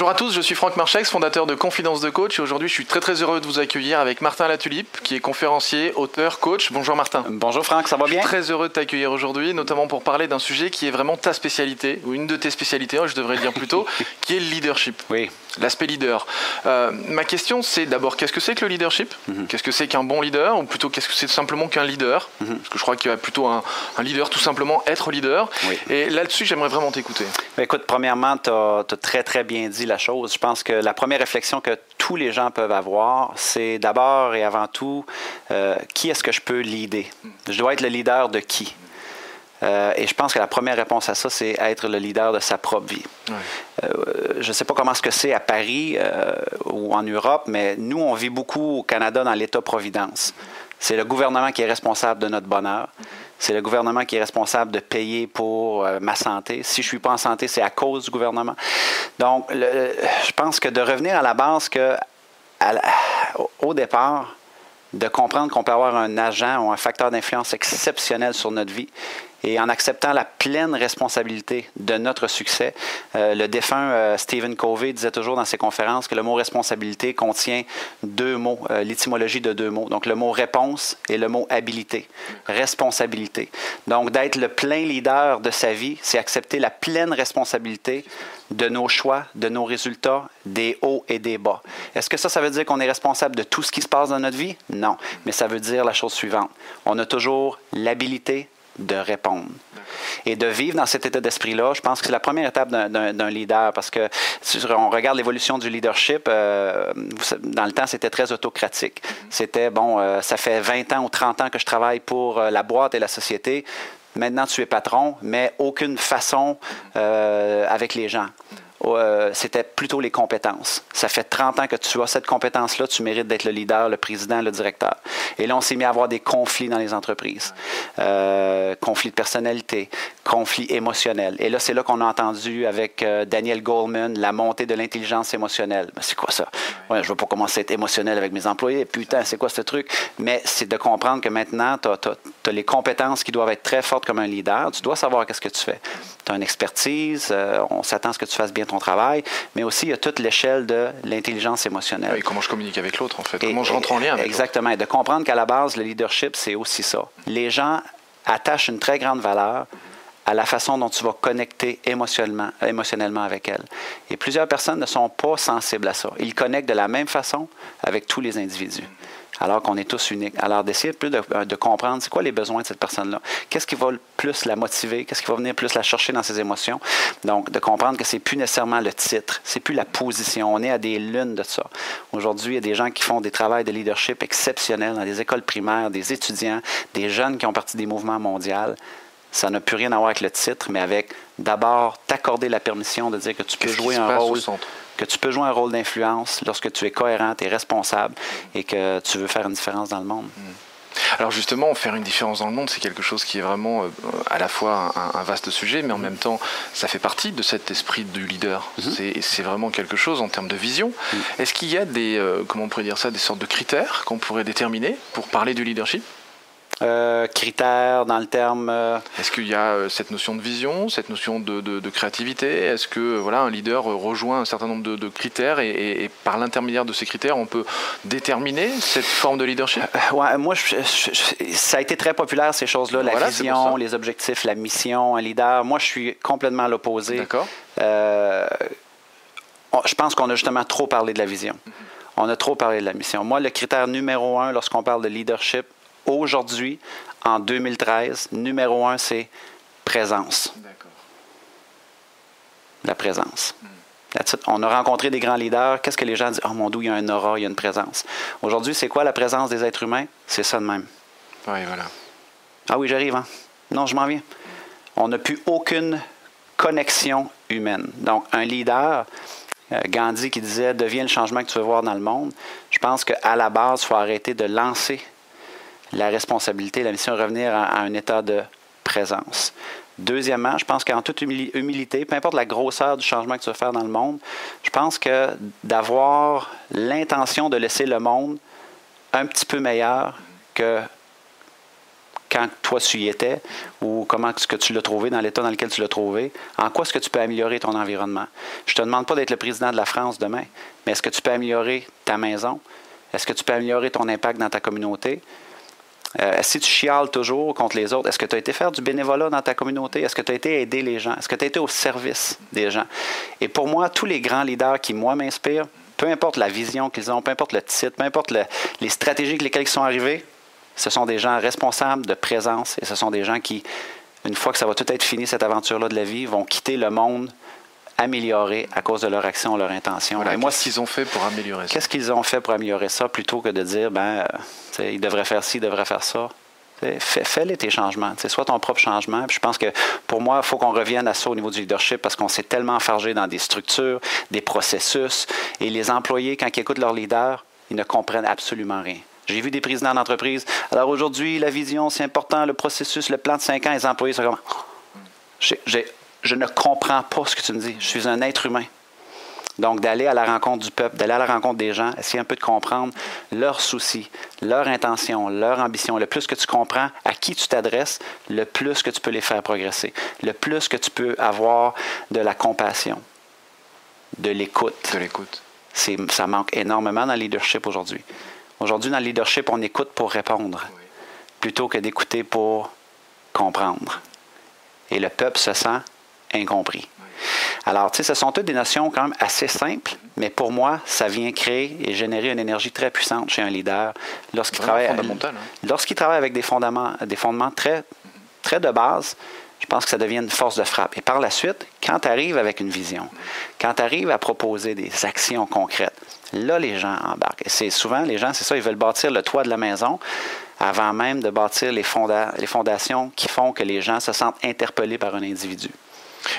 Bonjour à tous, je suis Franck Marchex, fondateur de Confidence de Coach et aujourd'hui je suis très très heureux de vous accueillir avec Martin Latulipe qui est conférencier, auteur, coach. Bonjour Martin. Bonjour Franck, ça va bien Je suis très heureux de t'accueillir aujourd'hui, notamment pour parler d'un sujet qui est vraiment ta spécialité, ou une de tes spécialités, je devrais dire plutôt, qui est le leadership. Oui. L'aspect leader. Euh, ma question c'est d'abord qu'est-ce que c'est que le leadership Mhm. Qu'est-ce que c'est qu'un bon leader Ou plutôt qu'est-ce que c'est simplement qu'un leader Mhm. Parce que je crois qu'il va plutôt un, un leader tout simplement être leader. Oui. Et là-dessus j'aimerais vraiment t'écouter. Écoute, premièrement, tu as, très, très bien dit la chose. Je pense que la première réflexion que tous les gens peuvent avoir, c'est d'abord et avant tout, euh, qui est-ce que je peux leader? Je dois être le leader de qui? Euh, et je pense que la première réponse à ça, c'est être le leader de sa propre vie. Euh, je ne sais pas comment ce que c'est à Paris euh, ou en Europe, mais nous, on vit beaucoup au Canada dans l'État-providence. C'est le gouvernement qui est responsable de notre bonheur. C'est le gouvernement qui est responsable de payer pour euh, ma santé. Si je suis pas en santé, c'est à cause du gouvernement. Donc, le- je pense que de revenir à la base que, à la- au- au départ, de comprendre qu'on peut avoir un agent ou un facteur d'influence exceptionnel sur notre vie et en acceptant la pleine responsabilité de notre succès. Euh, le défunt euh, Stephen Covey disait toujours dans ses conférences que le mot responsabilité contient deux mots, euh, l'étymologie de deux mots. Donc le mot réponse et le mot habilité, responsabilité. Donc d'être le plein leader de sa vie, c'est accepter la pleine responsabilité de nos choix, de nos résultats, des hauts et des bas. Est-ce que ça, ça veut dire qu'on est responsable de tout ce qui se passe dans notre vie? Non. Mais ça veut dire la chose suivante. On a toujours l'habilité de répondre. Et de vivre dans cet état d'esprit-là, je pense que c'est la première étape d'un- leader parce que si on regarde l'évolution du leadership, euh, dans le temps, c'était très autocratique. C'était, bon, euh, ça fait 20 ans ou 30 ans que je travaille pour euh, la boîte et la société. Maintenant, tu es patron, mais aucune façon avec les gens. Euh, c'était plutôt les compétences. Ça fait 30 ans que tu as cette compétence-là, tu mérites d'être le leader, le président, le directeur. Et là, on s'est mis à avoir des conflits dans les entreprises. Euh, conflits de personnalité, conflits émotionnels. Et là, c'est là qu'on a entendu avec euh, Daniel Goleman la montée de l'intelligence émotionnelle. Ben, c'est quoi ça? Ouais, je ne veux pas commencer à être émotionnel avec mes employés. Putain, c'est quoi ce truc? Mais c'est de comprendre que maintenant, tu as, les compétences qui doivent être très fortes comme un leader. Tu dois savoir qu'est-ce que tu fais. Tu as une expertise, on s'attend à ce que tu fasses bien ton travail, mais aussi il y a toute l'échelle de l'intelligence émotionnelle. Et comment je communique avec l'autre en fait Et- Comment je rentre en lien avec Exactement. Et de comprendre qu'à la base, le leadership, c'est aussi ça. Les gens attachent une très grande valeur à la façon dont tu vas connecter émotionnellement, avec elles. Et plusieurs personnes ne sont pas sensibles à ça. Ils connectent de la même façon avec tous les individus. Alors qu'on est tous uniques. Alors d'essayer plus de, de comprendre c'est quoi les besoins de cette personne-là. Qu'est-ce qui va plus la motiver? Qu'est-ce qui va venir plus la chercher dans ses émotions? Donc, de comprendre que c'est plus nécessairement le titre, c'est plus la position. On est à des lunes de ça. Aujourd'hui, il y a des gens qui font des travaux de leadership exceptionnels dans des écoles primaires, des étudiants, des jeunes qui ont parti des mouvements mondiaux. Ça n'a plus rien à voir avec le titre, mais avec d'abord t'accorder la permission de dire que tu peux jouer un rôle que tu peux jouer un rôle d'influence lorsque tu es cohérent, tu es responsable et que tu veux faire une différence dans le monde. Alors justement, faire une différence dans le monde, c'est quelque chose qui est vraiment euh, à la fois un, un vaste sujet, mais en même temps, ça fait partie de cet esprit du leader. C'est- C'est vraiment quelque chose en termes de vision. Est-ce qu'il y a des, euh, comment on pourrait dire ça, des sortes de critères qu'on pourrait déterminer pour parler du leadership? Euh, critères dans le terme. euh, Est-ce qu'il y a euh, cette notion de vision, cette notion de, de- de créativité? Est-ce que voilà, un leader rejoint un certain nombre de, de critères et, et- et par l'intermédiaire de ces critères, on peut déterminer cette forme de leadership? Ouais, moi, je- je- je- ça a été très populaire, ces choses-là. La Voilà, vision, les objectifs, la mission, un leader. Moi, je suis complètement à l'opposé. D'accord Euh, je pense qu'on a justement trop parlé de la vision. On a trop parlé de la mission. Moi, le critère numéro un lorsqu'on parle de leadership, aujourd'hui, en 2013, numéro un, c'est présence. D'accord. La présence. On a rencontré des grands leaders. Qu'est-ce que les gens disent? Oh mon Dieu, il y a un aura, il y a une présence. Aujourd'hui, c'est quoi la présence des êtres humains? C'est ça de même. Oui, voilà. Ah oui, j'arrive, hein? Non, je m'en viens. On n'a plus aucune connexion humaine. Donc, un leader, euh, Gandhi qui disait Deviens le changement que tu veux voir dans le monde. Je pense qu'à la base, il faut arrêter de lancer la responsabilité, la mission, revenir à, à un état de présence. Deuxièmement, je pense qu'en toute humili- humilité, peu importe la grosseur du changement que tu veux faire dans le monde, je pense que d'avoir l'intention de laisser le monde un petit peu meilleur que quand toi tu y étais ou comment est-ce que tu l'as trouvé dans l'état dans lequel tu l'as trouvé. En quoi est-ce que tu peux améliorer ton environnement? Je ne te demande pas d'être le président de la France demain, mais est-ce que tu peux améliorer ta maison? Est-ce que tu peux améliorer ton impact dans ta communauté? Euh, si tu chiales toujours contre les autres, est-ce que tu as été faire du bénévolat dans ta communauté? Est-ce que tu as été aider les gens? Est-ce que tu as été au service des gens? Et pour moi, tous les grands leaders qui, moi, m'inspirent, peu importe la vision qu'ils ont, peu importe le titre, peu importe les stratégies avec lesquelles ils sont arrivés, ce sont des gens responsables de présence et ce sont des gens qui, une fois que ça va tout être fini, cette aventure-là de la vie, vont quitter le monde amélioré à cause de leur action, leur intention. et moi, qu'est-ce qu'ils ont fait pour améliorer ça? Qu'est-ce qu'ils ont fait pour améliorer ça plutôt que de dire, ben, euh, ils devraient faire ci, ils devraient faire ça? Fais-les tes changements. Sois ton propre changement. je pense que pour moi, il faut qu'on revienne à ça au niveau du leadership parce qu'on s'est tellement fargé dans des structures, des processus. Et les employés, quand ils écoutent leur leader, ils ne comprennent absolument rien. J'ai vu des présidents d'entreprise. Alors aujourd'hui, la vision, c'est important, le processus, le plan de cinq ans, les employés sont comme. Je ne comprends pas ce que tu me dis. Je suis un être humain. Donc, d'aller à la rencontre du peuple, d'aller à la rencontre des gens, essayer un peu de comprendre leurs soucis, leurs intentions, leurs ambitions. Le plus que tu comprends à qui tu t'adresses, le plus que tu peux les faire progresser, le plus que tu peux avoir de la compassion, de l'écoute. De l'écoute. Ça manque énormément dans le leadership aujourd'hui. Aujourd'hui, dans le leadership, on écoute pour répondre, plutôt que d'écouter pour comprendre. Et le peuple se sent incompris. Alors, tu sais, ce sont toutes des notions quand même assez simples, mais pour moi, ça vient créer et générer une énergie très puissante chez un leader lorsqu'il travaille, hein. lorsqu'il travaille avec des fondements, des fondements très, très de base. Je pense que ça devient une force de frappe. Et par la suite, quand tu arrives avec une vision, quand tu arrives à proposer des actions concrètes, là, les gens embarquent. Et c'est souvent, les gens, c'est ça, ils veulent bâtir le toit de la maison avant même de bâtir les, les fondations qui font que les gens se sentent interpellés par un individu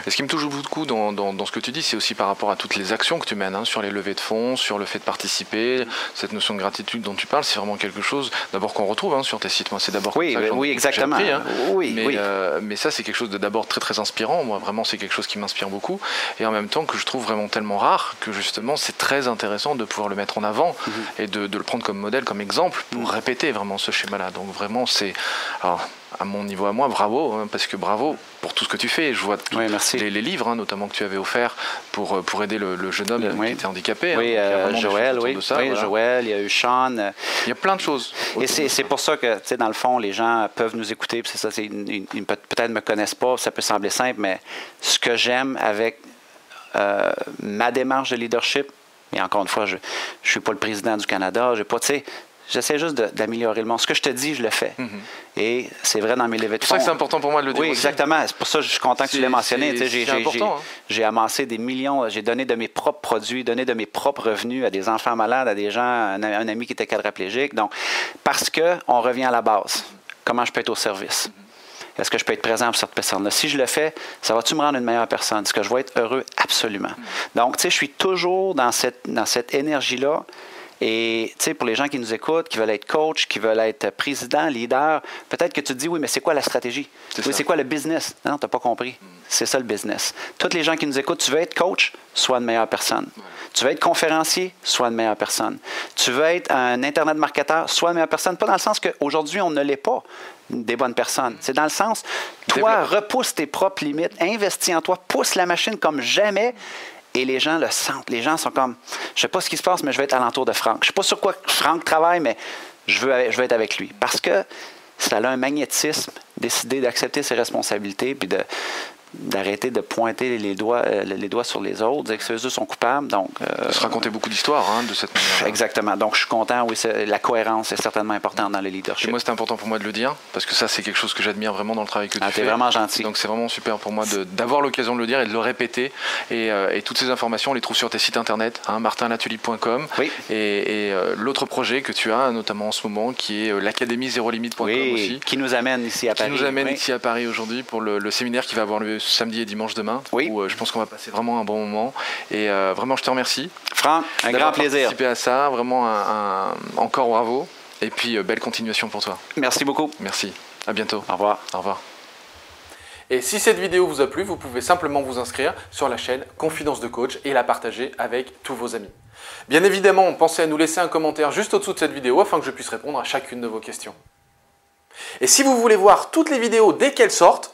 ce qui me touche beaucoup dans, dans, ce que tu dis, c'est aussi par rapport à toutes les actions que tu mènes, hein, sur les levées de fonds, sur le fait de participer, cette notion de gratitude dont tu parles, c'est vraiment quelque chose d'abord qu'on retrouve hein, sur tes sites. Moi, c'est d'abord oui, oui, exactement. hein. oui, mais, euh, mais, ça, c'est quelque chose de d'abord très très inspirant. Moi, vraiment, c'est quelque chose qui m'inspire beaucoup, et en même temps que je trouve vraiment tellement rare que justement, c'est très intéressant de pouvoir le mettre en avant mhm. et de, de, le prendre comme modèle, comme exemple pour mhm. répéter vraiment ce schéma-là. Donc vraiment, c'est à mon niveau à moi, bravo, hein, parce que bravo pour tout ce que tu fais. Je vois tous les, livres, hein, notamment que tu avais offert pour, euh, pour aider le, jeune homme qui était handicapé. Hein. Oui, euh, Joël, oui. Joël, il y a eu Sean. Euh. Il y a plein de choses. Et c'est pour ça que, tu sais, dans le fond, les gens peuvent nous écouter. C'est ça, ils peut-être ne me connaissent pas, ça peut sembler simple, mais ce que j'aime avec ma démarche de leadership, et encore une fois, je ne suis pas le président du Canada, je pas, tu sais, J'essaie juste d'améliorer le monde. Ce que je te dis, je le fais. Mhm. Et c'est vrai dans mes levées de fonds. C'est c'est important pour moi de le dire. Oui, exactement. C'est pour ça que je suis content que tu l'aies mentionné. Hein. J'ai amassé des millions, j'ai donné de mes propres produits, donné de mes propres revenus à des enfants malades, à des gens, un, un ami qui était quadraplégique. Donc, parce qu'on revient à la base. Comment je peux être au service? Est-ce que je peux être présent pour cette personne-là? Si je le fais, ça va-tu me rendre une meilleure personne? Est-ce que je vais être heureux? Absolument. Donc, tu sais, je suis toujours dans cette, dans cette énergie-là et tu sais, pour les gens qui nous écoutent, qui veulent être coach, qui veulent être président, leader, peut-être que tu te dis, oui, mais c'est quoi la stratégie? Oui, c'est quoi le business? Non, tu n'as pas compris. C'est ça le business. Tous les gens qui nous écoutent, tu veux être coach, sois une meilleure personne. Tu veux être conférencier, sois une meilleure personne. Tu veux être un Internet marketeur, sois une meilleure personne. Pas dans le sens qu'aujourd'hui, on ne l'est pas des bonnes personnes. C'est dans le sens, toi, repousse tes propres limites, investis en toi, pousse la machine comme jamais et les gens le sentent. Les gens sont comme, je sais pas ce qui se passe, mais je vais être alentour de Franck. Je sais pas sur quoi Franck travaille, mais je veux, je veux être avec lui. Parce que ça a un magnétisme, décider d'accepter ses responsabilités, puis de, d'arrêter de pointer les doigts, euh, les doigts sur les autres, dire que ceux sont coupables. Donc, euh, de se raconter beaucoup d'histoires hein, de cette manière. Exactement. Donc, je suis content. Oui, la cohérence est certainement importante dans le leadership. Et moi, c'est important pour moi de le dire parce que ça, c'est quelque chose que j'admire vraiment dans le travail que tu ah, fais. vraiment gentil. Donc, c'est vraiment super pour moi d'avoir l'occasion de le dire et de le répéter. Et, euh, toutes ces informations, on les trouve sur tes sites internet, hein, martinlatulipe.com. Oui. Et, l'autre projet que tu as, notamment en ce moment, qui est l'académie zéro limite.com oui, aussi. Qui nous amène ici à Paris. Qui nous amène ici à Paris aujourd'hui pour le, le séminaire qui va avoir lieu samedi et dimanche demain. Oui. Où, euh, je pense qu'on va passer vraiment un bon moment. Et euh, vraiment, je te remercie. Franck, un grand plaisir. participer à ça. Vraiment, un, encore bravo. Et puis, euh, belle continuation pour toi. Merci beaucoup. Merci. À bientôt. Au revoir. Au revoir. Et si cette vidéo vous a plu, vous pouvez simplement vous inscrire sur la chaîne Confidence de Coach et la partager avec tous vos amis. Bien évidemment, pensez à nous laisser un commentaire juste au-dessous de cette vidéo afin que je puisse répondre à chacune de vos questions. Et si vous voulez voir toutes les vidéos dès qu'elles sortent,